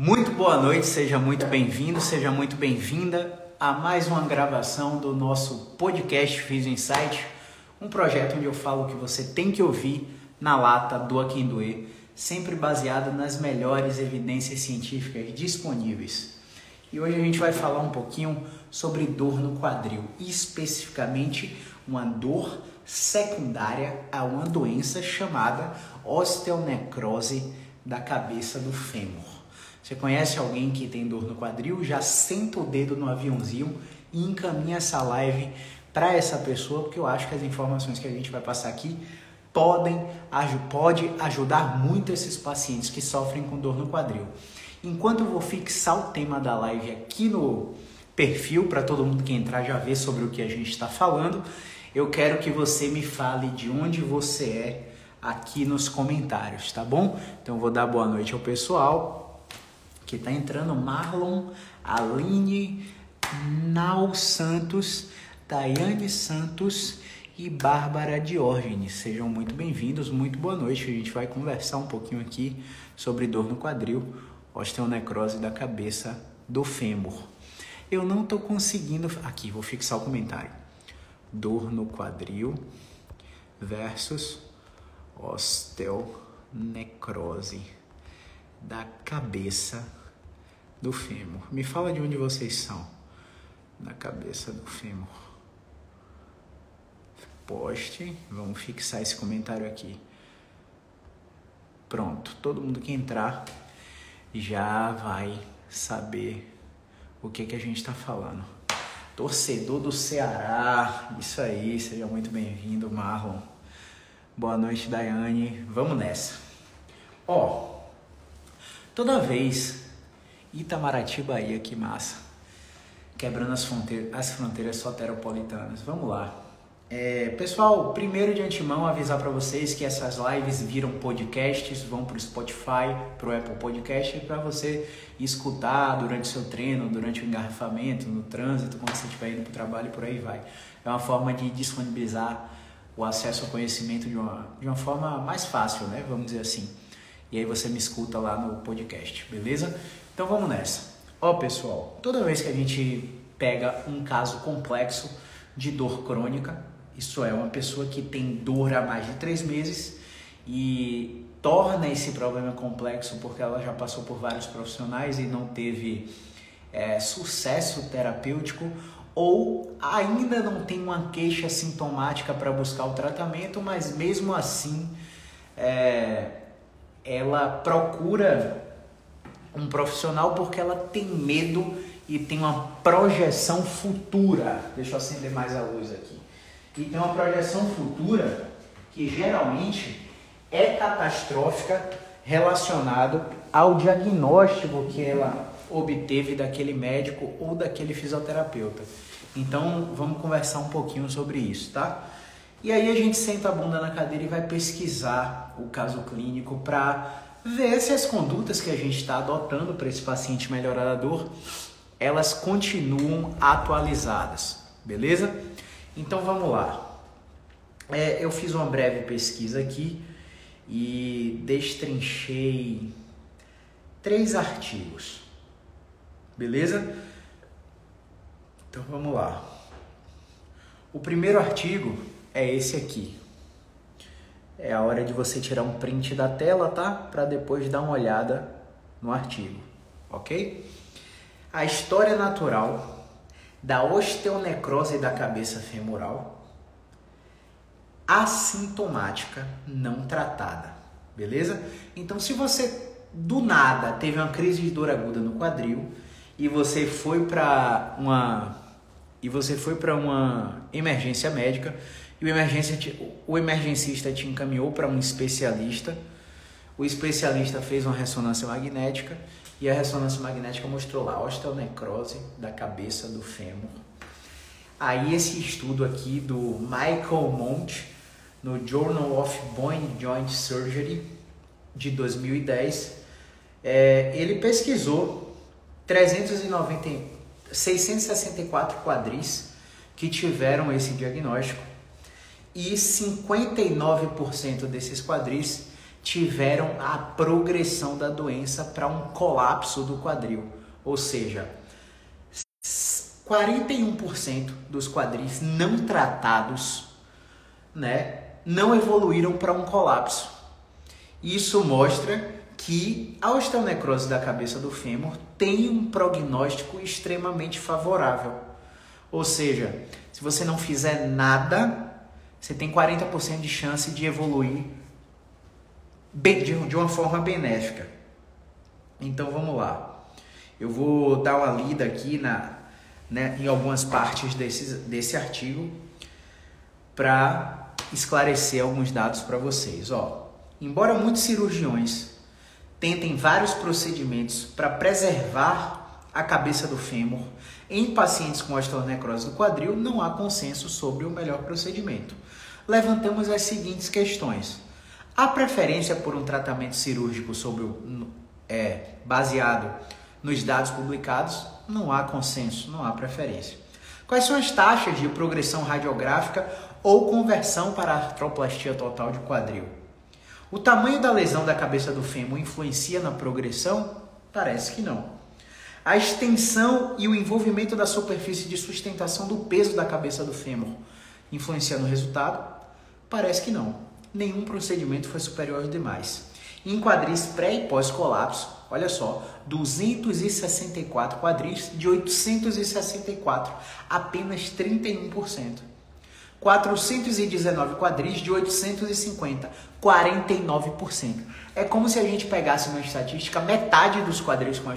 Muito boa noite, seja muito bem-vindo, seja muito bem-vinda a mais uma gravação do nosso podcast Fiz Insight, um projeto onde eu falo que você tem que ouvir na lata do Aquindoe, sempre baseado nas melhores evidências científicas disponíveis. E hoje a gente vai falar um pouquinho sobre dor no quadril, especificamente uma dor secundária a uma doença chamada osteonecrose da cabeça do fêmur. Você conhece alguém que tem dor no quadril? Já senta o dedo no aviãozinho e encaminha essa live para essa pessoa, porque eu acho que as informações que a gente vai passar aqui podem pode ajudar muito esses pacientes que sofrem com dor no quadril. Enquanto eu vou fixar o tema da live aqui no perfil para todo mundo que entrar já ver sobre o que a gente está falando, eu quero que você me fale de onde você é aqui nos comentários, tá bom? Então vou dar boa noite ao pessoal que está entrando Marlon, Aline, Nau Santos, Daiane Santos e Bárbara Diógenes. Sejam muito bem-vindos, muito boa noite. A gente vai conversar um pouquinho aqui sobre dor no quadril, osteonecrose da cabeça do fêmur. Eu não estou conseguindo. Aqui, vou fixar o comentário. Dor no quadril versus osteonecrose da cabeça do fêmur. Me fala de onde vocês são. Na cabeça do fêmur. Poste. Vamos fixar esse comentário aqui. Pronto. Todo mundo que entrar já vai saber o que, que a gente está falando. Torcedor do Ceará. Isso aí. Seja muito bem-vindo, Marlon. Boa noite, Daiane. Vamos nessa. Ó, toda vez Itamaraty, Bahia, que massa. Quebrando as fronteiras, as fronteiras soteropolitanas. Vamos lá. É, pessoal, primeiro de antemão avisar para vocês que essas lives viram podcasts, vão para o Spotify, para o Apple Podcast, para você escutar durante o seu treino, durante o engarrafamento, no trânsito, quando você estiver indo para o trabalho e por aí vai. É uma forma de disponibilizar o acesso ao conhecimento de uma, de uma forma mais fácil, né? Vamos dizer assim. E aí você me escuta lá no podcast, beleza? Então vamos nessa. Ó pessoal, toda vez que a gente pega um caso complexo de dor crônica, isso é, uma pessoa que tem dor há mais de três meses e torna esse problema complexo porque ela já passou por vários profissionais e não teve é, sucesso terapêutico ou ainda não tem uma queixa sintomática para buscar o tratamento, mas mesmo assim é, ela procura um profissional porque ela tem medo e tem uma projeção futura. Deixa eu acender mais a luz aqui. E tem uma projeção futura que geralmente é catastrófica relacionado ao diagnóstico que ela obteve daquele médico ou daquele fisioterapeuta. Então, vamos conversar um pouquinho sobre isso, tá? E aí a gente senta a bunda na cadeira e vai pesquisar o caso clínico para ver se as condutas que a gente está adotando para esse paciente melhorar a dor, elas continuam atualizadas, beleza? Então vamos lá. É, eu fiz uma breve pesquisa aqui e destrinchei três artigos, beleza? Então vamos lá. O primeiro artigo é esse aqui. É a hora de você tirar um print da tela, tá? Para depois dar uma olhada no artigo, ok? A história natural da osteonecrose da cabeça femoral assintomática não tratada, beleza? Então, se você do nada teve uma crise de dor aguda no quadril e você foi para uma e você foi para uma emergência médica, e o, emergência o emergencista te encaminhou para um especialista. O especialista fez uma ressonância magnética e a ressonância magnética mostrou lá osteonecrose da cabeça do fêmur. Aí esse estudo aqui do Michael Monte no Journal of Bone Joint Surgery de 2010, é, ele pesquisou 390, 664 quadris que tiveram esse diagnóstico e 59% desses quadris tiveram a progressão da doença para um colapso do quadril. Ou seja, 41% dos quadris não tratados, né, não evoluíram para um colapso. Isso mostra que a osteonecrose da cabeça do fêmur tem um prognóstico extremamente favorável. Ou seja, se você não fizer nada, você tem 40% de chance de evoluir de uma forma benéfica. Então vamos lá. Eu vou dar uma lida aqui na, né, em algumas partes desse, desse artigo para esclarecer alguns dados para vocês. Ó, embora muitos cirurgiões tentem vários procedimentos para preservar a cabeça do fêmur em pacientes com osteonecrose do quadril, não há consenso sobre o melhor procedimento. Levantamos as seguintes questões. A preferência por um tratamento cirúrgico sobre o, é, baseado nos dados publicados, não há consenso, não há preferência. Quais são as taxas de progressão radiográfica ou conversão para artroplastia total de quadril? O tamanho da lesão da cabeça do fêmur influencia na progressão? Parece que não. A extensão e o envolvimento da superfície de sustentação do peso da cabeça do fêmur influencia no resultado? Parece que não. Nenhum procedimento foi superior aos demais. Em quadris pré e pós-colapso, olha só, 264 quadris de 864, apenas 31%. 419 quadris de 850, 49%. É como se a gente pegasse uma estatística, metade dos quadris com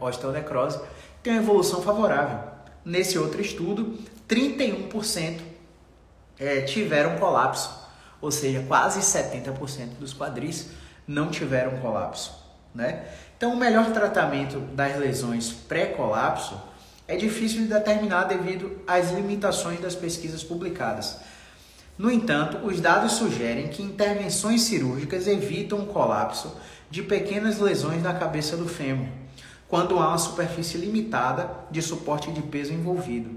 osteonecrose tem uma evolução favorável. Nesse outro estudo, 31% é, tiveram colapso, ou seja, quase 70% dos quadris não tiveram colapso. Né? Então, o melhor tratamento das lesões pré-colapso é difícil de determinar devido às limitações das pesquisas publicadas. No entanto, os dados sugerem que intervenções cirúrgicas evitam o colapso de pequenas lesões na cabeça do fêmur, quando há uma superfície limitada de suporte de peso envolvido.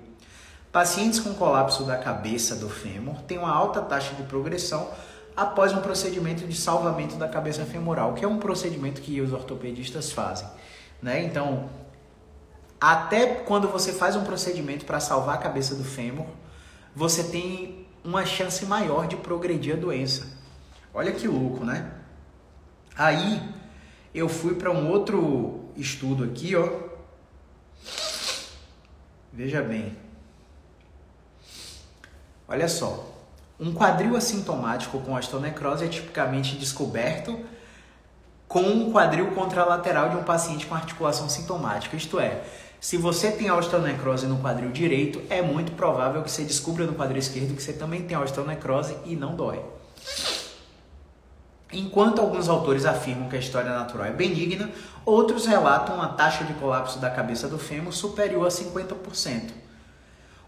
Pacientes com colapso da cabeça do fêmur têm uma alta taxa de progressão após um procedimento de salvamento da cabeça femoral, que é um procedimento que os ortopedistas fazem. Né? Então, até quando você faz um procedimento para salvar a cabeça do fêmur, você tem uma chance maior de progredir a doença. Olha que louco, né? Aí eu fui para um outro estudo aqui, ó. Veja bem. Olha só. Um quadril assintomático com osteonecrose é tipicamente descoberto com um quadril contralateral de um paciente com articulação sintomática. Isto é, se você tem osteonecrose no quadril direito, é muito provável que você descubra no quadril esquerdo que você também tem osteonecrose e não dói. Enquanto alguns autores afirmam que a história natural é benigna, outros relatam uma taxa de colapso da cabeça do fêmur superior a 50%.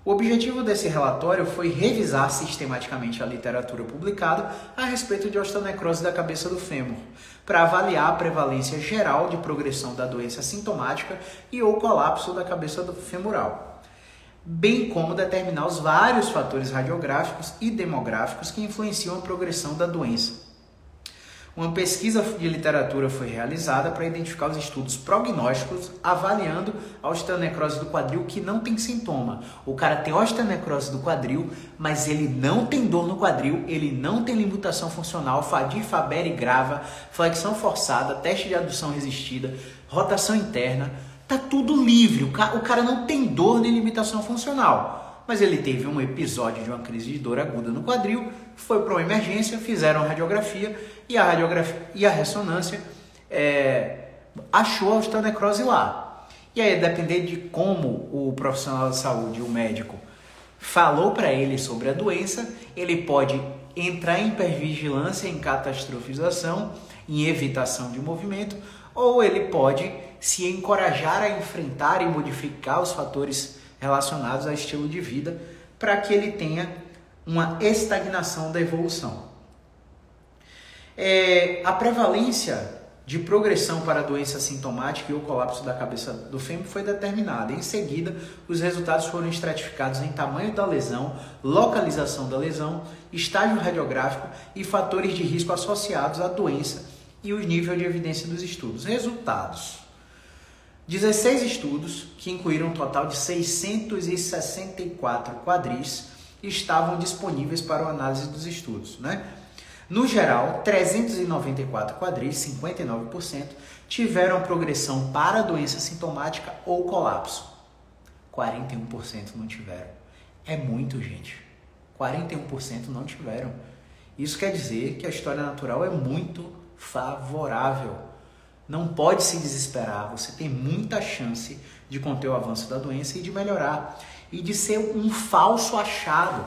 O objetivo desse relatório foi revisar sistematicamente a literatura publicada a respeito de osteonecrose da cabeça do fêmur, para avaliar a prevalência geral de progressão da doença sintomática e ou colapso da cabeça femoral, bem como determinar os vários fatores radiográficos e demográficos que influenciam a progressão da doença. Uma pesquisa de literatura foi realizada para identificar os estudos prognósticos avaliando a osteonecrose do quadril que não tem sintoma. O cara tem osteonecrose do quadril, mas ele não tem dor no quadril, ele não tem limitação funcional, Fadir, Faber e grava, flexão forçada, teste de adução resistida, rotação interna, tá tudo livre. O cara, o cara não tem dor nem limitação funcional mas ele teve um episódio de uma crise de dor aguda no quadril, foi para uma emergência, fizeram radiografia e a radiografia e a ressonância é, achou a osteonecrose lá. E aí, depender de como o profissional de saúde, o médico, falou para ele sobre a doença, ele pode entrar em hipervigilância, em catastrofização, em evitação de movimento, ou ele pode se encorajar a enfrentar e modificar os fatores relacionados ao estilo de vida para que ele tenha uma estagnação da evolução. É, a prevalência de progressão para a doença sintomática e o colapso da cabeça do fêmur foi determinada. Em seguida, os resultados foram estratificados em tamanho da lesão, localização da lesão, estágio radiográfico e fatores de risco associados à doença e o nível de evidência dos estudos. Resultados: 16 estudos, que incluíram um total de 664 quadris, estavam disponíveis para a análise dos estudos. Né? No geral, 394 quadris, 59%, tiveram progressão para doença sintomática ou colapso. 41% não tiveram. É muito, gente. 41% não tiveram. Isso quer dizer que a história natural é muito favorável. Não pode se desesperar, você tem muita chance de conter o avanço da doença e de melhorar. E de ser um falso achado.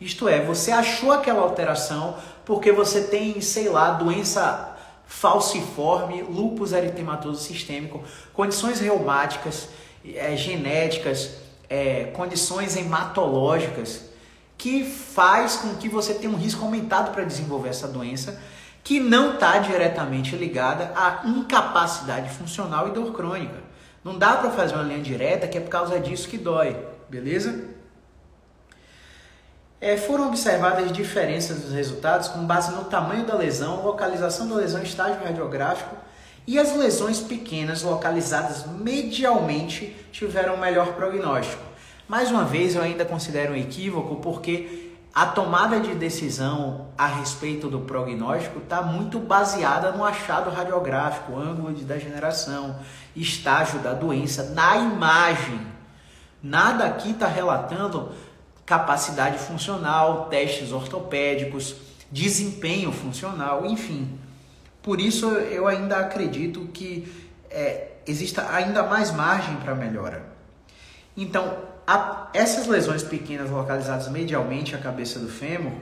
Isto é, você achou aquela alteração porque você tem, sei lá, doença falciforme, lúpus eritematoso sistêmico, condições reumáticas, é, genéticas, é, condições hematológicas, que faz com que você tenha um risco aumentado para desenvolver essa doença, que não está diretamente ligada à incapacidade funcional e dor crônica. Não dá para fazer uma linha direta que é por causa disso que dói, beleza? É, foram observadas diferenças dos resultados com base no tamanho da lesão, localização da lesão, estágio radiográfico e as lesões pequenas localizadas medialmente tiveram melhor prognóstico. Mais uma vez, eu ainda considero um equívoco porque a tomada de decisão a respeito do prognóstico está muito baseada no achado radiográfico, ângulo de degeneração, estágio da doença, na imagem. Nada aqui está relatando capacidade funcional, testes ortopédicos, desempenho funcional, enfim. Por isso eu ainda acredito que é, exista ainda mais margem para melhora. Então, a, essas lesões pequenas localizadas medialmente à cabeça do fêmur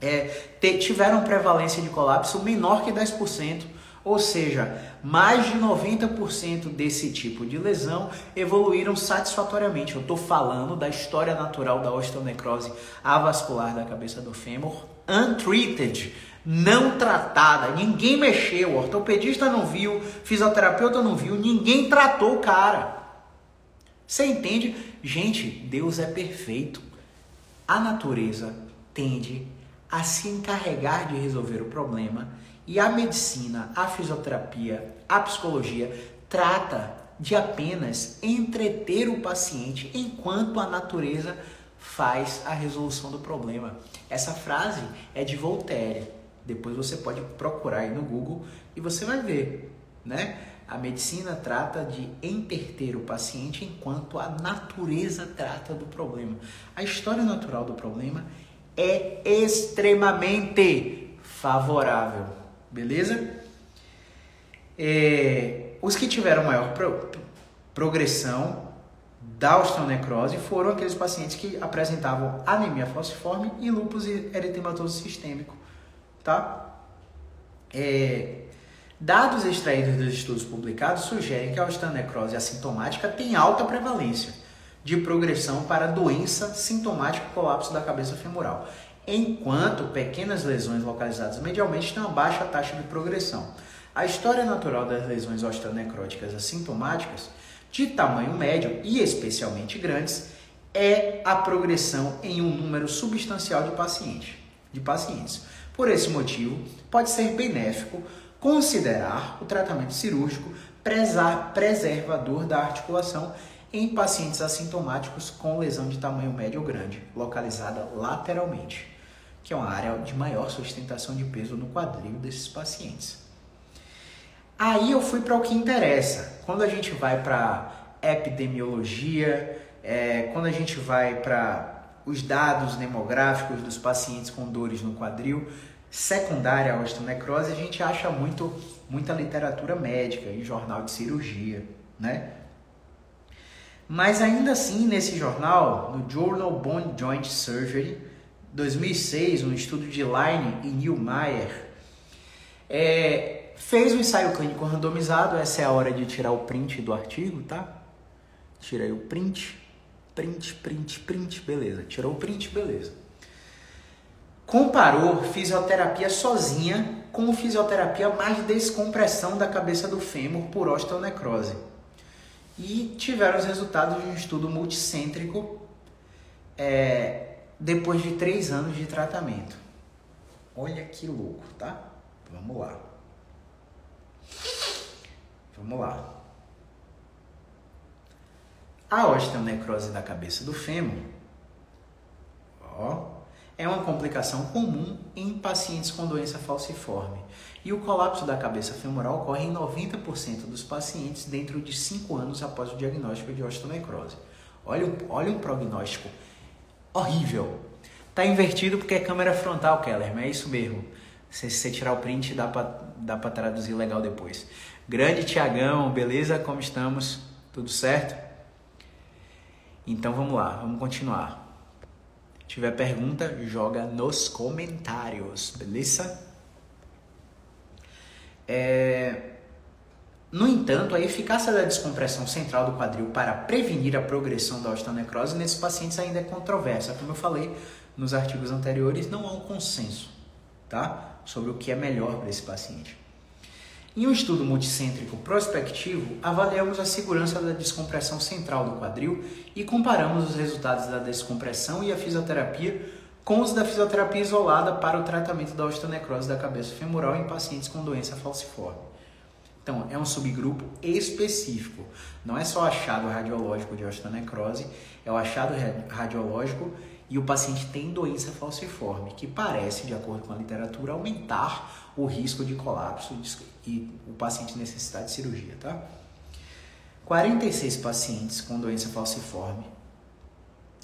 é, te, tiveram prevalência de colapso menor que 10%, ou seja, mais de 90% desse tipo de lesão evoluíram satisfatoriamente. Eu estou falando da história natural da osteonecrose avascular da cabeça do fêmur, untreated, não tratada. Ninguém mexeu, o ortopedista não viu, fisioterapeuta não viu, ninguém tratou o cara. Você entende? Gente, Deus é perfeito. A natureza tende a se encarregar de resolver o problema e a medicina, a fisioterapia, a psicologia trata de apenas entreter o paciente enquanto a natureza faz a resolução do problema. Essa frase é de Voltaire. Depois você pode procurar aí no Google e você vai ver, né? A medicina trata de entreter o paciente enquanto a natureza trata do problema. A história natural do problema é extremamente favorável beleza? É, os que tiveram maior pro, progressão da osteonecrose foram aqueles pacientes que apresentavam anemia falciforme e lúpus eritematoso sistêmico, tá? É, dados extraídos dos estudos publicados sugerem que a osteonecrose assintomática tem alta prevalência de progressão para doença sintomática colapso da cabeça femoral enquanto pequenas lesões localizadas medialmente têm uma baixa taxa de progressão. A história natural das lesões osteonecróticas assintomáticas, de tamanho médio e especialmente grandes, é a progressão em um número substancial de pacientes. De pacientes. Por esse motivo, pode ser benéfico considerar o tratamento cirúrgico preservador da articulação em pacientes assintomáticos com lesão de tamanho médio ou grande, localizada lateralmente que é uma área de maior sustentação de peso no quadril desses pacientes. Aí eu fui para o que interessa. Quando a gente vai para epidemiologia, é, quando a gente vai para os dados demográficos dos pacientes com dores no quadril, secundária à osteonecrose, a gente acha muito, muita literatura médica em jornal de cirurgia, né? Mas ainda assim, nesse jornal, no Journal Bone Joint Surgery, 2006, um estudo de Line e Newmeyer, é, fez um ensaio clínico randomizado. Essa é a hora de tirar o print do artigo, tá? Tira aí o print, print, print, print, beleza. Tirou o print, beleza. Comparou fisioterapia sozinha com fisioterapia mais descompressão da cabeça do fêmur por osteonecrose. E tiveram os resultados de um estudo multicêntrico é, depois de três anos de tratamento. Olha que louco, tá? Vamos lá. Vamos lá. A osteonecrose da cabeça do fêmur ó, é uma complicação comum em pacientes com doença falciforme. E o colapso da cabeça femoral ocorre em 90% dos pacientes dentro de 5 anos após o diagnóstico de osteonecrose. Olha, olha um prognóstico horrível. Tá invertido porque é câmera frontal, Keller, mas é isso mesmo. Se você tirar o print, dá para traduzir legal depois. Grande Tiagão, beleza? Como estamos? Tudo certo? Então vamos lá, vamos continuar. Tiver pergunta, joga nos comentários, beleza? É... No entanto, a eficácia da descompressão central do quadril para prevenir a progressão da osteonecrose nesses pacientes ainda é controversa. Como eu falei nos artigos anteriores, não há um consenso tá? sobre o que é melhor para esse paciente. Em um estudo multicêntrico prospectivo, avaliamos a segurança da descompressão central do quadril e comparamos os resultados da descompressão e a fisioterapia com os da fisioterapia isolada para o tratamento da osteonecrose da cabeça femoral em pacientes com doença falciforme. Então, é um subgrupo específico. Não é só achado radiológico de osteonecrose, é o achado radiológico e o paciente tem doença falciforme, que parece, de acordo com a literatura, aumentar o risco de colapso e o paciente necessitar de cirurgia, tá? 46 pacientes com doença falciforme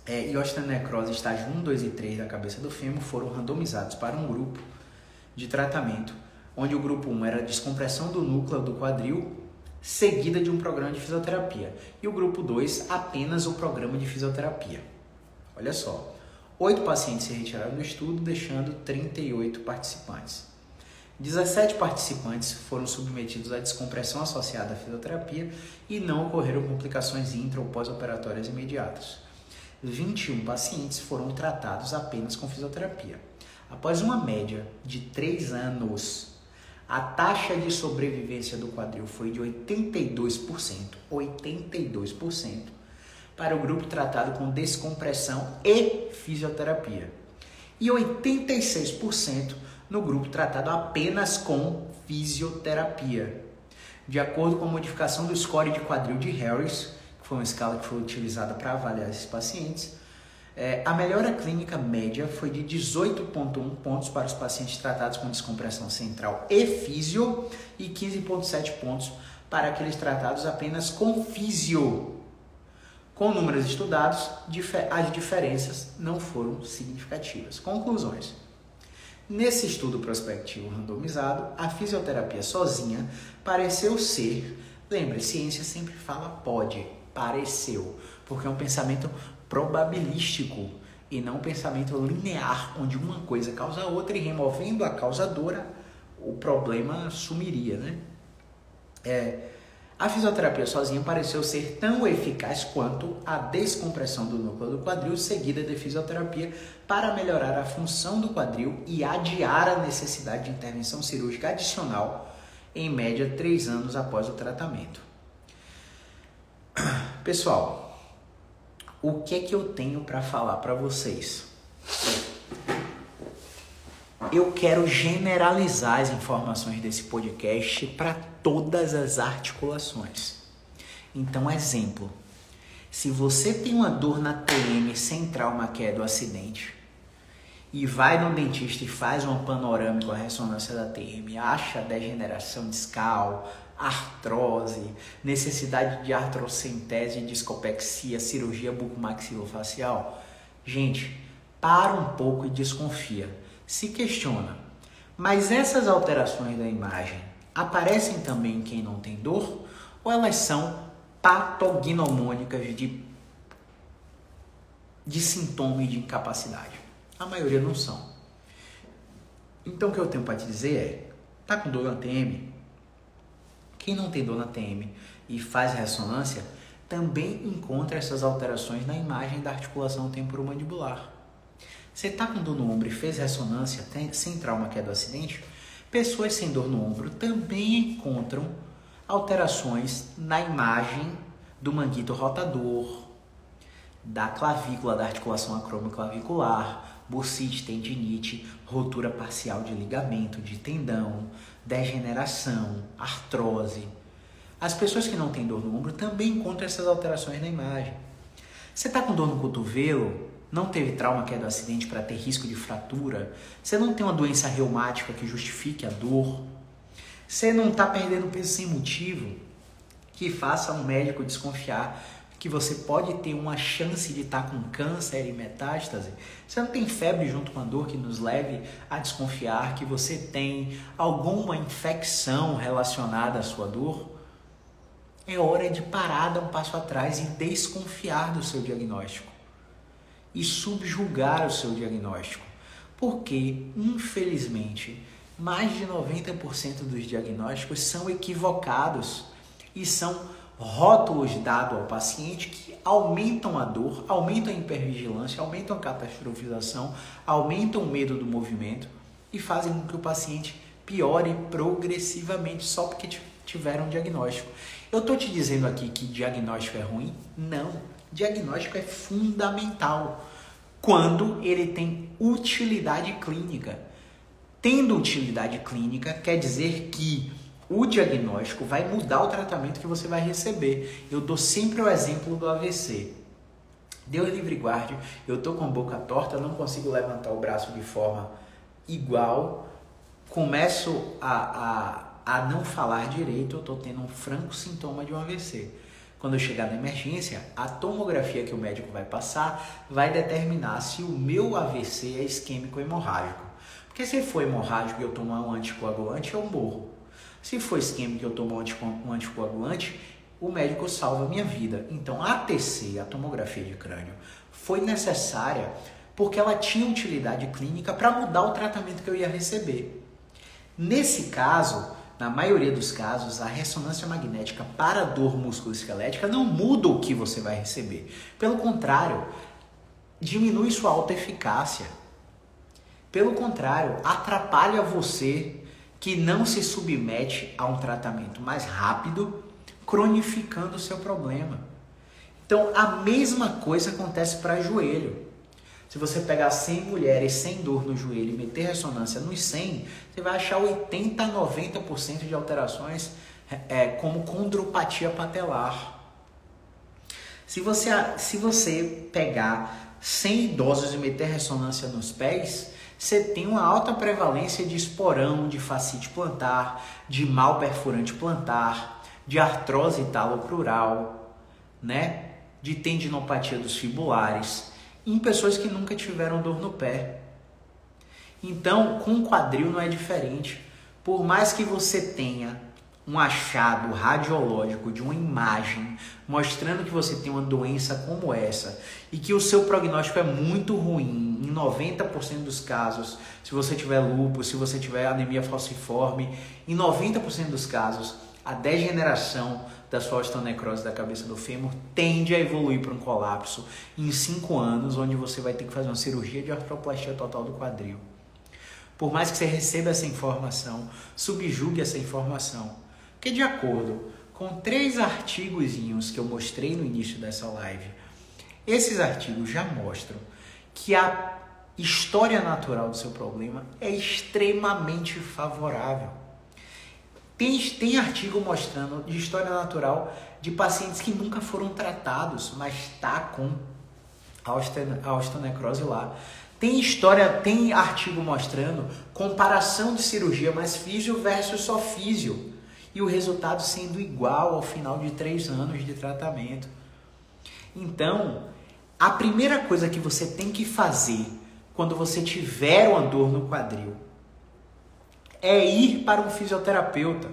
é, e osteonecrose estágio 1, 2 e 3 da cabeça do fêmur foram randomizados para um grupo de tratamento onde o grupo 1 era descompressão do núcleo do quadril, seguida de um programa de fisioterapia, e o grupo 2 apenas o programa de fisioterapia. Olha só, oito pacientes se retiraram do estudo, deixando 38 participantes. 17 participantes foram submetidos à descompressão associada à fisioterapia e não ocorreram complicações intra ou pós-operatórias imediatas. 21 pacientes foram tratados apenas com fisioterapia. Após uma média de 3 anos a taxa de sobrevivência do quadril foi de 82%, 82% para o grupo tratado com descompressão e fisioterapia. E 86% no grupo tratado apenas com fisioterapia. De acordo com a modificação do score de quadril de Harris, que foi uma escala que foi utilizada para avaliar esses pacientes, é, a melhora clínica média foi de 18,1 pontos para os pacientes tratados com descompressão central e físio e 15,7 pontos para aqueles tratados apenas com físio. Com números estudados, as diferenças não foram significativas. Conclusões. Nesse estudo prospectivo randomizado, a fisioterapia sozinha pareceu ser, lembre, ciência sempre fala pode, pareceu, porque é um pensamento probabilístico e não um pensamento linear, onde uma coisa causa a outra e removendo a causadora, o problema sumiria, né? É, a fisioterapia sozinha pareceu ser tão eficaz quanto a descompressão do núcleo do quadril seguida de fisioterapia para melhorar a função do quadril e adiar a necessidade de intervenção cirúrgica adicional em média três anos após o tratamento. Pessoal, o que é que eu tenho para falar para vocês? Eu quero generalizar as informações desse podcast para todas as articulações. Então, exemplo: se você tem uma dor na TM trauma que é do acidente e vai no dentista e faz uma panorâmica, a ressonância da TM, acha degeneração discal, artrose, necessidade de artrocentese, discopexia, cirurgia bucomaxilofacial. Gente, para um pouco e desconfia. Se questiona. Mas essas alterações da imagem aparecem também em quem não tem dor ou elas são patognomônicas de de sintoma e de incapacidade? A maioria não são. Então o que eu tenho para te dizer é, tá com dor na TM? Quem não tem dor na TM e faz ressonância também encontra essas alterações na imagem da articulação temporomandibular. Você está com dor no ombro e fez ressonância tem, sem trauma que é do acidente? Pessoas sem dor no ombro também encontram alterações na imagem do manguito rotador, da clavícula, da articulação acromioclavicular, bursite, tendinite, rotura parcial de ligamento, de tendão, degeneração, artrose. As pessoas que não têm dor no ombro também encontram essas alterações na imagem. Você está com dor no cotovelo, não teve trauma que é do acidente para ter risco de fratura, você não tem uma doença reumática que justifique a dor, você não está perdendo peso sem motivo, que faça um médico desconfiar que você pode ter uma chance de estar tá com câncer e metástase. Você não tem febre junto com a dor que nos leve a desconfiar que você tem alguma infecção relacionada à sua dor? É hora de parar, dar um passo atrás e desconfiar do seu diagnóstico e subjugar o seu diagnóstico. Porque, infelizmente, mais de 90% dos diagnósticos são equivocados e são rótulos dados ao paciente que aumentam a dor, aumentam a hipervigilância, aumentam a catastrofização, aumentam o medo do movimento e fazem com que o paciente piore progressivamente só porque tiveram um diagnóstico. Eu estou te dizendo aqui que diagnóstico é ruim? Não. Diagnóstico é fundamental quando ele tem utilidade clínica. Tendo utilidade clínica, quer dizer que o diagnóstico vai mudar o tratamento que você vai receber. Eu dou sempre o exemplo do AVC. Deus livre guarde, eu tô com a boca torta, não consigo levantar o braço de forma igual, começo a, a, a não falar direito, eu tô tendo um franco sintoma de um AVC. Quando eu chegar na emergência, a tomografia que o médico vai passar vai determinar se o meu AVC é isquêmico hemorrágico. Porque se for hemorrágico e eu tomar um anticoagulante, eu morro. Se for isquêmico e eu tomo um anticoagulante, o médico salva a minha vida. Então, a ATC, a tomografia de crânio, foi necessária porque ela tinha utilidade clínica para mudar o tratamento que eu ia receber. Nesse caso, na maioria dos casos, a ressonância magnética para dor musculoesquelética não muda o que você vai receber. Pelo contrário, diminui sua alta eficácia. Pelo contrário, atrapalha você que não se submete a um tratamento mais rápido, cronificando o seu problema. Então, a mesma coisa acontece para joelho. Se você pegar 100 mulheres sem dor no joelho e meter ressonância nos 100, você vai achar 80 a 90% de alterações é, como condropatia patelar. Se você, se você pegar 100 idosos e meter ressonância nos pés, você tem uma alta prevalência de esporão, de fascite plantar, de mal perfurante plantar, de artrose taloprural, né? de tendinopatia dos fibulares, em pessoas que nunca tiveram dor no pé. Então, com quadril não é diferente. Por mais que você tenha um achado radiológico de uma imagem mostrando que você tem uma doença como essa e que o seu prognóstico é muito ruim em 90% dos casos, se você tiver lúpus, se você tiver anemia falciforme, em 90% dos casos, a degeneração da sua osteonecrose da cabeça do fêmur tende a evoluir para um colapso em 5 anos, onde você vai ter que fazer uma cirurgia de artroplastia total do quadril. Por mais que você receba essa informação, subjugue essa informação porque de acordo com três artigos que eu mostrei no início dessa live, esses artigos já mostram que a história natural do seu problema é extremamente favorável. Tem, tem artigo mostrando de história natural de pacientes que nunca foram tratados, mas está com a osteonecrose lá. Tem história, tem artigo mostrando comparação de cirurgia mais físio versus só físio e o resultado sendo igual ao final de três anos de tratamento. Então, a primeira coisa que você tem que fazer quando você tiver uma dor no quadril é ir para um fisioterapeuta.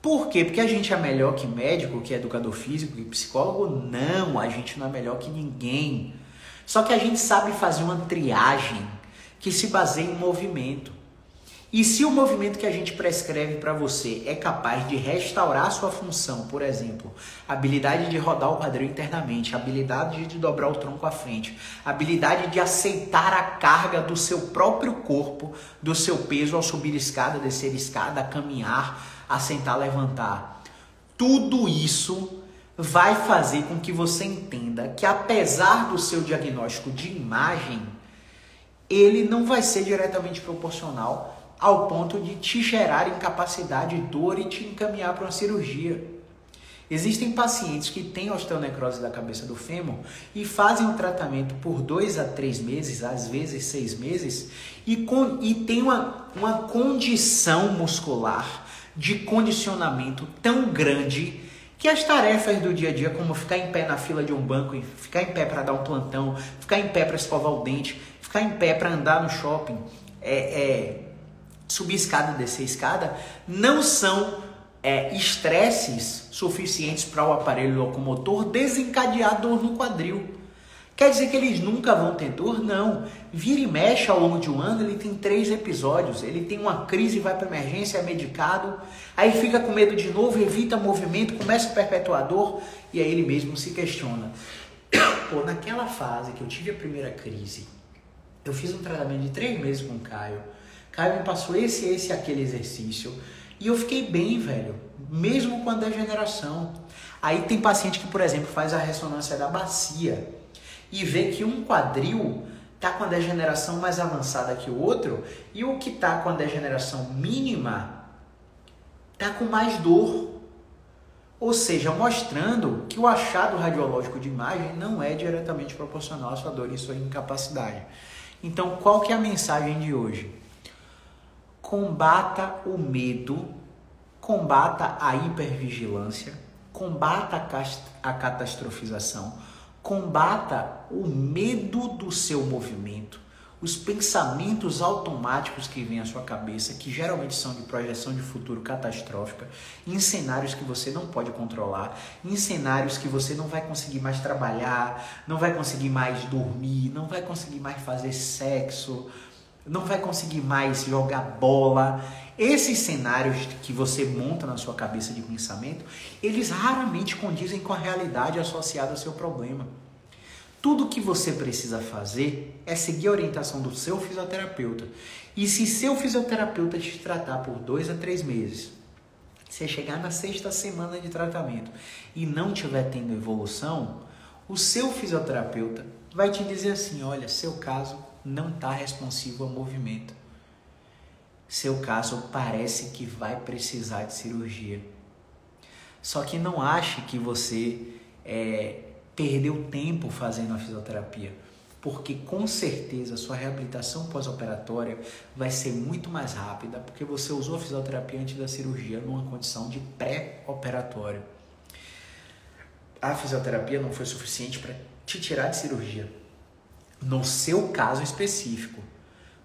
Por quê? Porque a gente é melhor que médico, que educador físico, que psicólogo? Não, a gente não é melhor que ninguém. Só que a gente sabe fazer uma triagem que se baseia em movimento. E se o movimento que a gente prescreve para você é capaz de restaurar sua função, por exemplo, habilidade de rodar o quadril internamente, habilidade de dobrar o tronco à frente, habilidade de aceitar a carga do seu próprio corpo, do seu peso ao subir escada, descer escada, caminhar, assentar, levantar. Tudo isso vai fazer com que você entenda que apesar do seu diagnóstico de imagem, ele não vai ser diretamente proporcional ao ponto de te gerar incapacidade, dor e te encaminhar para uma cirurgia. Existem pacientes que têm osteonecrose da cabeça do fêmur e fazem o tratamento por dois a três meses, às vezes seis meses, e, com, e tem uma, uma condição muscular de condicionamento tão grande que as tarefas do dia a dia, como ficar em pé na fila de um banco, ficar em pé para dar um plantão, ficar em pé para escovar o dente, ficar em pé para andar no shopping, é, é, subir escada, descer escada, não são é, estresses suficientes para o aparelho locomotor desencadear dor no quadril. Quer dizer que eles nunca vão ter dor? Não. Vira e mexe ao longo de um ano, ele tem três episódios. Ele tem uma crise, vai para emergência, é medicado, aí fica com medo de novo, evita movimento, começa a perpetuar dor e aí ele mesmo se questiona. Pô, naquela fase que eu tive a primeira crise, eu fiz um tratamento de três meses com o Caio. Caio me passou esse, esse aquele exercício. E eu fiquei bem, velho, mesmo com a degeneração. Aí tem paciente que, por exemplo, faz a ressonância da bacia e vê que um quadril está com a degeneração mais avançada que o outro e o que está com a degeneração mínima está com mais dor. Ou seja, mostrando que o achado radiológico de imagem não é diretamente proporcional à sua dor e sua incapacidade. Então, qual que é a mensagem de hoje? Combata o medo, combata a hipervigilância, combata a catastrofização, combata o medo do seu movimento, os pensamentos automáticos que vêm à sua cabeça, que geralmente são de projeção de futuro catastrófica, em cenários que você não pode controlar, em cenários que você não vai conseguir mais trabalhar, não vai conseguir mais dormir, não vai conseguir mais fazer sexo, não vai conseguir mais jogar bola. Esses cenários que você monta na sua cabeça de pensamento, eles raramente condizem com a realidade associada ao seu problema. Tudo que você precisa fazer é seguir a orientação do seu fisioterapeuta. E se seu fisioterapeuta te tratar por dois a três meses, você chegar na sexta semana de tratamento e não tiver tendo evolução, o seu fisioterapeuta vai te dizer assim: olha, seu caso não está responsivo ao movimento. Seu caso parece que vai precisar de cirurgia. Só que não ache que você é, perdeu tempo fazendo a fisioterapia, porque com certeza sua reabilitação pós-operatória vai ser muito mais rápida, porque você usou a fisioterapia antes da cirurgia numa condição de pré-operatório. A fisioterapia não foi suficiente para te tirar de cirurgia, no seu caso específico,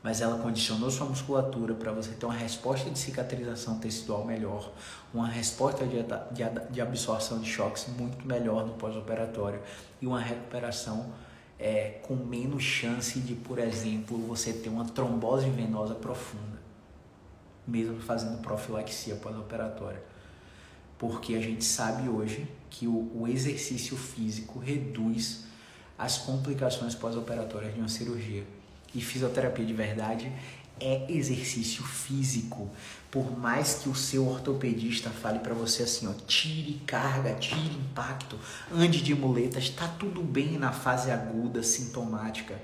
mas ela condicionou sua musculatura para você ter uma resposta de cicatrização tecidual melhor, uma resposta de, de, de absorção de choques muito melhor no pós-operatório e uma recuperação é, com menos chance de, por exemplo, você ter uma trombose venosa profunda, mesmo fazendo profilaxia pós-operatória. Porque a gente sabe hoje que o, o exercício físico reduz as complicações pós-operatórias de uma cirurgia. E fisioterapia de verdade é exercício físico. Por mais que o seu ortopedista fale para você assim, ó, tire carga, tire impacto, ande de muletas, está tudo bem na fase aguda, sintomática.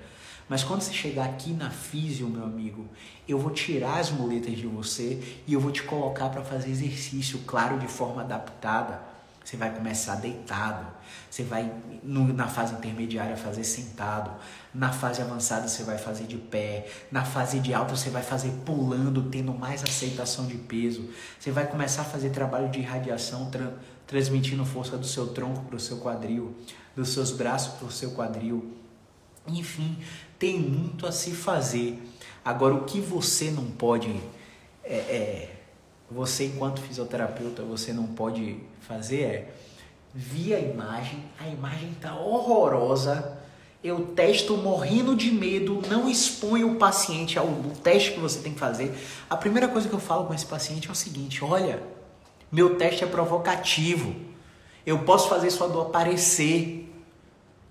Mas quando você chegar aqui na físio, meu amigo, eu vou tirar as muletas de você e eu vou te colocar para fazer exercício, claro, de forma adaptada você vai começar deitado. Você vai, no, na fase intermediária, fazer sentado. Na fase avançada, você vai fazer de pé. Na fase de alta, você vai fazer pulando, tendo mais aceitação de peso. Você vai começar a fazer trabalho de irradiação, tra transmitindo força do seu tronco para o seu quadril, dos seus braços para o seu quadril. Enfim, tem muito a se fazer. Agora, o que você não pode. É, é, você, enquanto fisioterapeuta, você não pode fazer é via a imagem, a imagem tá horrorosa. Eu testo morrendo de medo, não exponho o paciente ao teste que você tem que fazer. A primeira coisa que eu falo com esse paciente é o seguinte: olha, meu teste é provocativo. Eu posso fazer sua dor aparecer.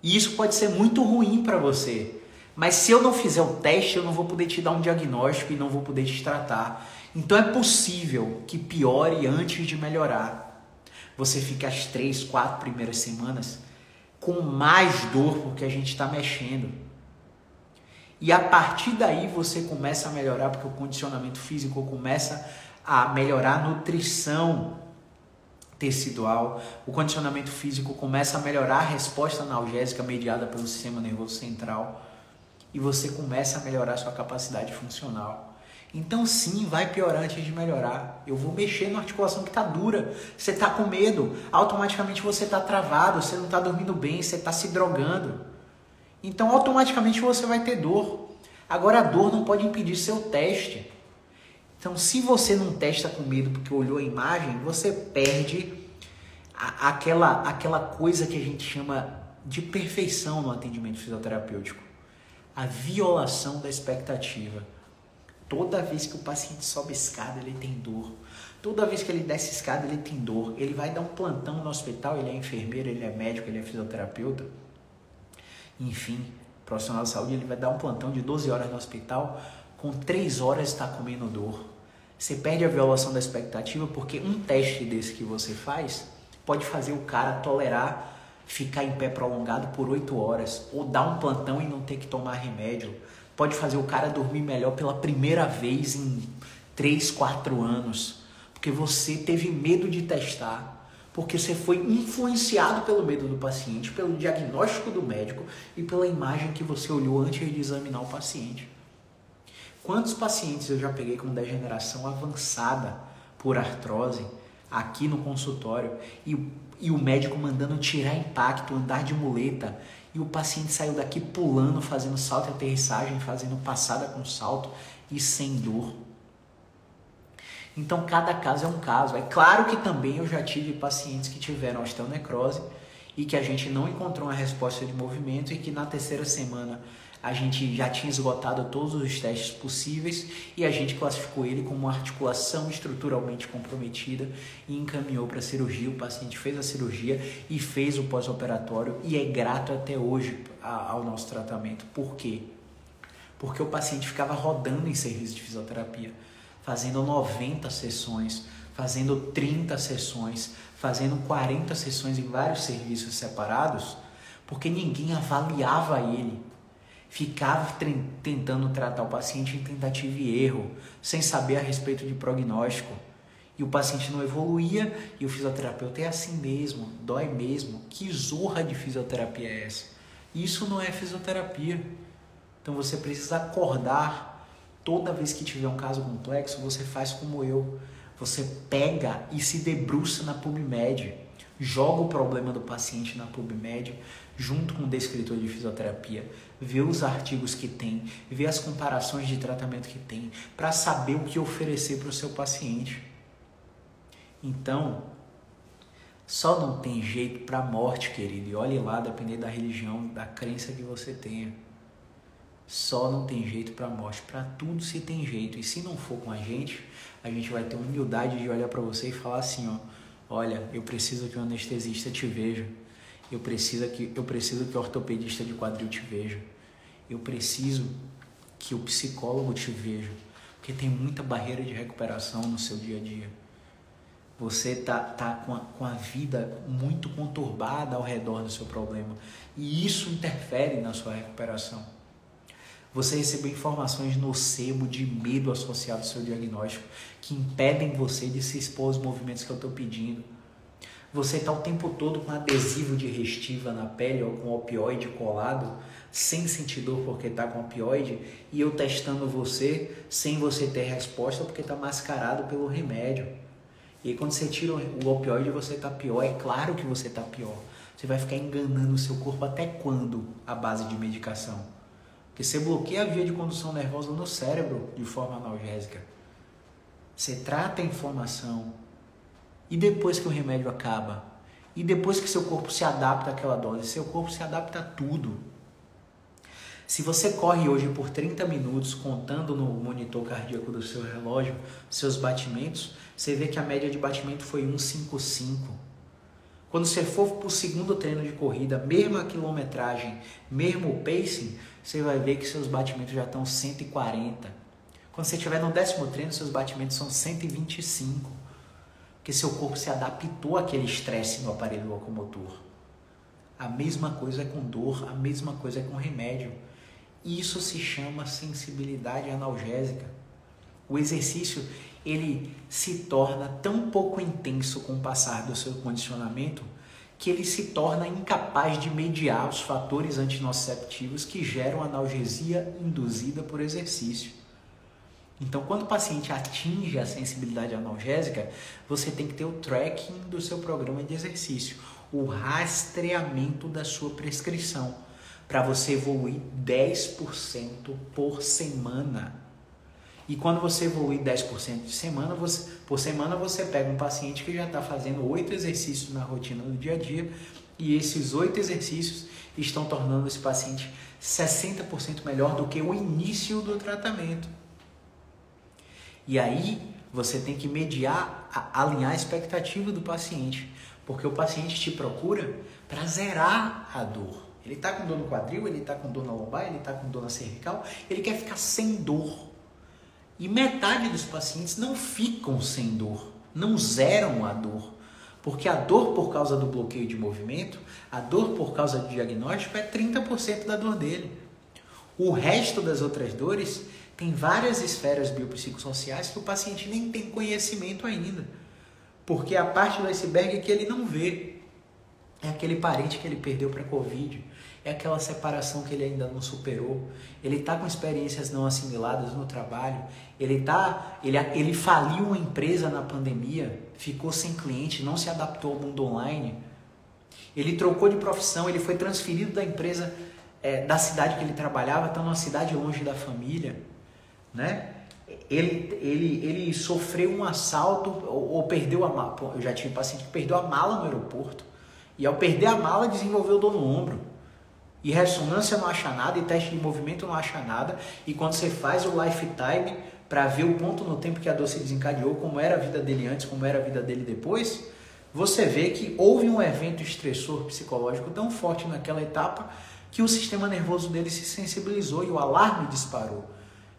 E isso pode ser muito ruim para você. Mas se eu não fizer o teste, eu não vou poder te dar um diagnóstico e não vou poder te tratar. Então é possível que piore antes de melhorar você fica as três, quatro primeiras semanas com mais dor porque a gente está mexendo. E a partir daí você começa a melhorar, porque o condicionamento físico começa a melhorar a nutrição tecidual, o condicionamento físico começa a melhorar a resposta analgésica mediada pelo sistema nervoso central e você começa a melhorar a sua capacidade funcional. Então sim, vai piorar antes de melhorar. Eu vou mexer na articulação que está dura. Você está com medo, automaticamente você está travado, você não está dormindo bem, você está se drogando. Então automaticamente você vai ter dor. Agora a dor não pode impedir seu teste. Então se você não testa com medo porque olhou a imagem, você perde a, aquela, aquela coisa que a gente chama de perfeição no atendimento fisioterapêutico. A violação da expectativa. Toda vez que o paciente sobe escada, ele tem dor. Toda vez que ele desce escada, ele tem dor. Ele vai dar um plantão no hospital, ele é enfermeiro, ele é médico, ele é fisioterapeuta. Enfim, profissional de saúde, ele vai dar um plantão de 12 horas no hospital, com 3 horas está comendo dor. Você perde a violação da expectativa porque um teste desse que você faz pode fazer o cara tolerar ficar em pé prolongado por 8 horas ou dar um plantão e não ter que tomar remédio. Pode fazer o cara dormir melhor pela primeira vez em 3, 4 anos, porque você teve medo de testar porque você foi influenciado pelo medo do paciente, pelo diagnóstico do médico e pela imagem que você olhou antes de examinar o paciente. Quantos pacientes eu já peguei com degeneração avançada por artrose aqui no consultório e, e o médico mandando tirar impacto, andar de muleta e o paciente saiu daqui pulando, fazendo salto e aterrissagem, fazendo passada com salto e sem dor. Então, cada caso é um caso. É claro que também eu já tive pacientes que tiveram osteonecrose e que a gente não encontrou uma resposta de movimento e que na terceira semana a gente já tinha esgotado todos os testes possíveis e a gente classificou ele como uma articulação estruturalmente comprometida e encaminhou para a cirurgia. O paciente fez a cirurgia e fez o pós-operatório e é grato até hoje ao nosso tratamento. Por quê? Porque o paciente ficava rodando em serviço de fisioterapia fazendo 90 sessões, fazendo 30 sessões, fazendo 40 sessões em vários serviços separados, porque ninguém avaliava ele. Ficava tentando tratar o paciente em tentativa e erro, sem saber a respeito de prognóstico. E o paciente não evoluía e o fisioterapeuta é assim mesmo, dói mesmo. Que zorra de fisioterapia é essa? Isso não é fisioterapia. Então você precisa acordar Toda vez que tiver um caso complexo, você faz como eu. Você pega e se debruça na PubMed, joga o problema do paciente na PubMed, junto com o descritor de fisioterapia, vê os artigos que tem, vê as comparações de tratamento que tem, para saber o que oferecer para o seu paciente. Então, só não tem jeito para a morte, querido. E olhe lá, depender da religião, da crença que você tenha. Só não tem jeito para morte. Para tudo se tem jeito. E se não for com a gente, a gente vai ter humildade de olhar para você e falar assim, ó, olha, eu preciso que o anestesista te veja. Eu preciso que eu preciso que o ortopedista de quadril te veja. Eu preciso que o psicólogo te veja, porque tem muita barreira de recuperação no seu dia a dia. Você tá, tá com, a, com a vida muito conturbada ao redor do seu problema e isso interfere na sua recuperação. Você recebeu informações nocebo de medo associado ao seu diagnóstico que impedem você de se expor aos movimentos que eu estou pedindo. Você está o tempo todo com adesivo de restiva na pele ou com opioide colado, sem sentir dor porque está com opioide, e eu testando você sem você ter resposta porque está mascarado pelo remédio. E aí, quando você tira o opioide, você está pior. É claro que você está pior. Você vai ficar enganando o seu corpo até quando a base de medicação? Porque você bloqueia a via de condução nervosa no cérebro de forma analgésica. Você trata a inflamação. E depois que o remédio acaba? E depois que seu corpo se adapta àquela dose? Seu corpo se adapta a tudo. Se você corre hoje por 30 minutos contando no monitor cardíaco do seu relógio seus batimentos, você vê que a média de batimento foi 155. Quando você for para o segundo treino de corrida, mesma quilometragem, mesmo pacing, você vai ver que seus batimentos já estão 140. Quando você estiver no décimo treino, seus batimentos são 125. Porque seu corpo se adaptou àquele estresse no aparelho locomotor. A mesma coisa é com dor, a mesma coisa é com remédio. Isso se chama sensibilidade analgésica. O exercício ele se torna tão pouco intenso com o passar do seu condicionamento que ele se torna incapaz de mediar os fatores antinociceptivos que geram analgesia induzida por exercício. Então, quando o paciente atinge a sensibilidade analgésica, você tem que ter o tracking do seu programa de exercício, o rastreamento da sua prescrição, para você evoluir 10% por semana. E quando você evoluir 10% de semana, você, por semana, você pega um paciente que já está fazendo oito exercícios na rotina do dia a dia, e esses oito exercícios estão tornando esse paciente 60% melhor do que o início do tratamento. E aí você tem que mediar, alinhar a expectativa do paciente, porque o paciente te procura para zerar a dor. Ele está com dor no quadril, ele está com dor na lombar, ele está com dor na cervical, ele quer ficar sem dor. E metade dos pacientes não ficam sem dor, não zeram a dor. Porque a dor por causa do bloqueio de movimento, a dor por causa do diagnóstico é 30% da dor dele. O resto das outras dores tem várias esferas biopsicossociais que o paciente nem tem conhecimento ainda. Porque a parte do iceberg que ele não vê é aquele parente que ele perdeu para a Covid, é aquela separação que ele ainda não superou. Ele está com experiências não assimiladas no trabalho. Ele tá, ele, ele faliu uma empresa na pandemia, ficou sem cliente, não se adaptou ao mundo online. Ele trocou de profissão, ele foi transferido da empresa é, da cidade que ele trabalhava, está numa cidade longe da família, né? Ele, ele, ele sofreu um assalto ou, ou perdeu a mala. Eu já tive paciente que perdeu a mala no aeroporto. E ao perder a mala, desenvolveu dor no ombro. E ressonância não acha nada, e teste de movimento não acha nada. E quando você faz o lifetime para ver o ponto no tempo que a dor se desencadeou, como era a vida dele antes, como era a vida dele depois, você vê que houve um evento estressor psicológico tão forte naquela etapa que o sistema nervoso dele se sensibilizou e o alarme disparou.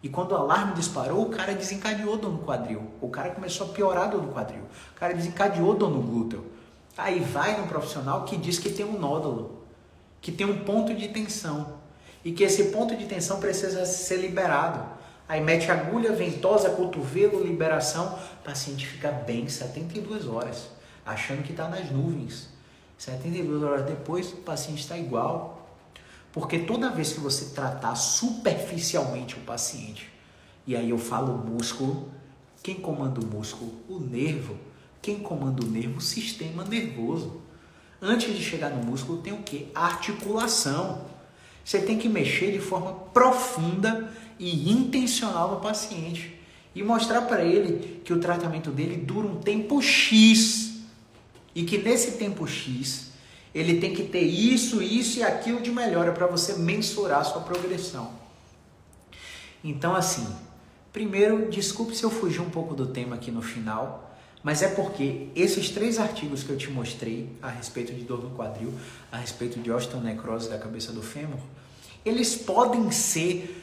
E quando o alarme disparou, o cara desencadeou dor no quadril. O cara começou a piorar dor no quadril. O cara desencadeou dor no glúteo. Aí vai no profissional que diz que tem um nódulo que tem um ponto de tensão e que esse ponto de tensão precisa ser liberado. Aí mete agulha, ventosa, cotovelo, liberação, o paciente fica bem 72 horas, achando que está nas nuvens. 72 horas depois, o paciente está igual. Porque toda vez que você tratar superficialmente o paciente, e aí eu falo músculo, quem comanda o músculo? O nervo. Quem comanda o nervo? O sistema nervoso. Antes de chegar no músculo, tem o que? Articulação. Você tem que mexer de forma profunda e intencional no paciente e mostrar para ele que o tratamento dele dura um tempo X e que nesse tempo X ele tem que ter isso, isso e aquilo de melhora para você mensurar a sua progressão. Então, assim, primeiro, desculpe se eu fugir um pouco do tema aqui no final, mas é porque esses três artigos que eu te mostrei a respeito de dor no quadril, a respeito de osteonecrose da cabeça do fêmur, eles podem ser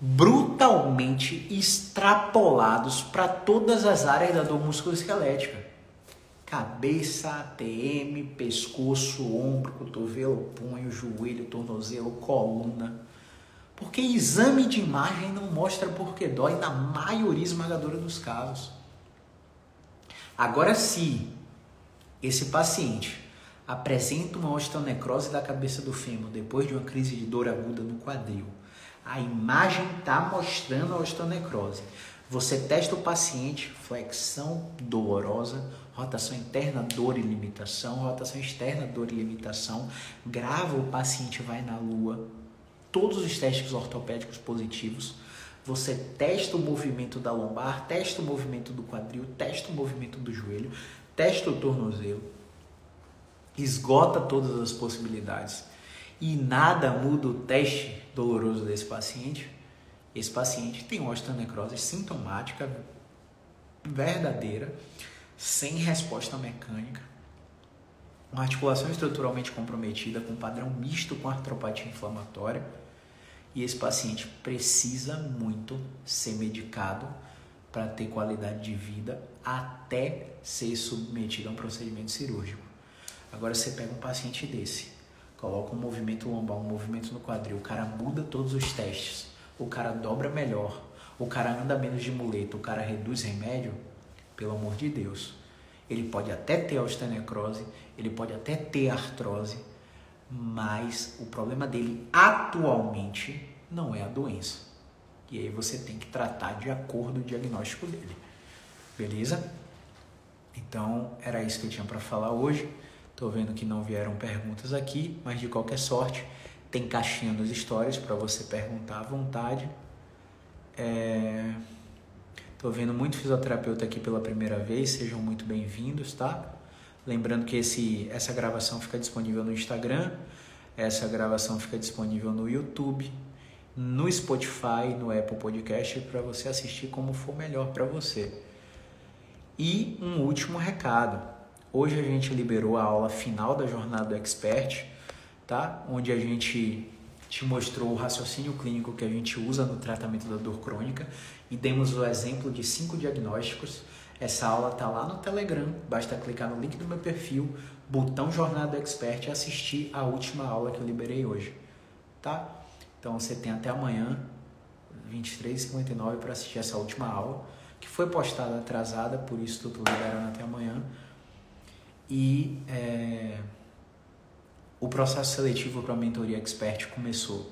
brutalmente extrapolados para todas as áreas da dor musculoesquelética. Cabeça, ATM, pescoço, ombro, cotovelo, punho, joelho, tornozelo, coluna. Porque exame de imagem não mostra por que dói na maioria esmagadora dos casos. Agora, se esse paciente apresenta uma osteonecrose da cabeça do fêmur depois de uma crise de dor aguda no quadril, a imagem está mostrando a osteonecrose. Você testa o paciente, flexão dolorosa, rotação interna, dor e limitação, rotação externa, dor e limitação, grava o paciente, vai na lua, todos os testes ortopédicos positivos, você testa o movimento da lombar, testa o movimento do quadril, testa o movimento do joelho, testa o tornozelo, esgota todas as possibilidades e nada muda o teste doloroso desse paciente. Esse paciente tem osteonecrose sintomática verdadeira, sem resposta mecânica, uma articulação estruturalmente comprometida com padrão misto com artropatia inflamatória e esse paciente precisa muito ser medicado para ter qualidade de vida até ser submetido a um procedimento cirúrgico. Agora você pega um paciente desse, coloca um movimento lombar, um movimento no quadril, o cara muda todos os testes, o cara dobra melhor, o cara anda menos de muleta, o cara reduz remédio, pelo amor de Deus. Ele pode até ter osteonecrose, ele pode até ter artrose, mas o problema dele atualmente não é a doença. E aí você tem que tratar de acordo com o diagnóstico dele. Beleza? Então, era isso que eu tinha para falar hoje. Tô vendo que não vieram perguntas aqui, mas de qualquer sorte, tem caixinha nos stories para você perguntar à vontade. É... Tô vendo muito fisioterapeuta aqui pela primeira vez, sejam muito bem-vindos, tá? Lembrando que esse, essa gravação fica disponível no Instagram, essa gravação fica disponível no YouTube, no Spotify, no Apple Podcast para você assistir como for melhor para você. E um último recado. Hoje a gente liberou a aula final da jornada do Expert, tá? Onde a gente te mostrou o raciocínio clínico que a gente usa no tratamento da dor crônica e demos o exemplo de cinco diagnósticos. Essa aula tá lá no Telegram, basta clicar no link do meu perfil, botão Jornada Expert e assistir a última aula que eu liberei hoje, tá? Então você tem até amanhã, 23h59, para assistir essa última aula, que foi postada atrasada, por isso estou liberando até amanhã. E é, o processo seletivo para a mentoria Expert começou.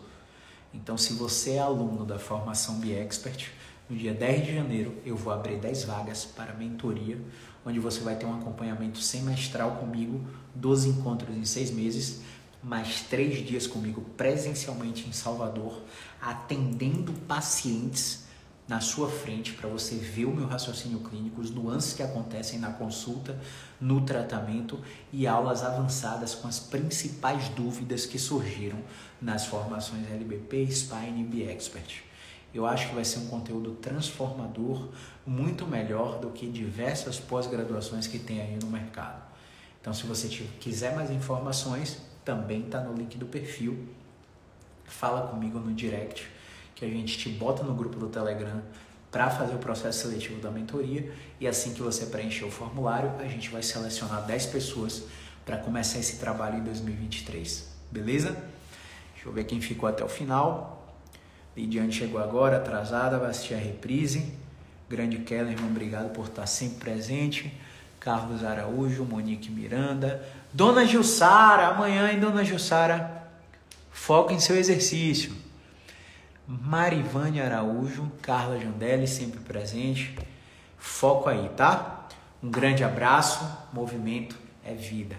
Então, se você é aluno da formação BeExpert, no dia 10 de janeiro eu vou abrir 10 vagas para mentoria, onde você vai ter um acompanhamento semestral comigo, 12 encontros em 6 meses, mais 3 dias comigo presencialmente em Salvador, atendendo pacientes na sua frente para você ver o meu raciocínio clínico, os nuances que acontecem na consulta, no tratamento e aulas avançadas com as principais dúvidas que surgiram nas formações LBP, Spine e B-Expert. Eu acho que vai ser um conteúdo transformador, muito melhor do que diversas pós-graduações que tem aí no mercado. Então, se você quiser mais informações, também está no link do perfil. Fala comigo no direct que a gente te bota no grupo do Telegram para fazer o processo seletivo da mentoria e assim que você preencher o formulário, a gente vai selecionar 10 pessoas para começar esse trabalho em 2023. Beleza? Deixa eu ver quem ficou até o final. Lidiane chegou agora, atrasada, vai assistir a reprise. Grande Keller, irmão, obrigado por estar sempre presente. Carlos Araújo, Monique Miranda. Dona Jussara, amanhã, hein, Dona Jussara? Foca em seu exercício. Marivane Araújo, Carla Jandelli, sempre presente. Foco aí, tá? Um grande abraço. Movimento é vida.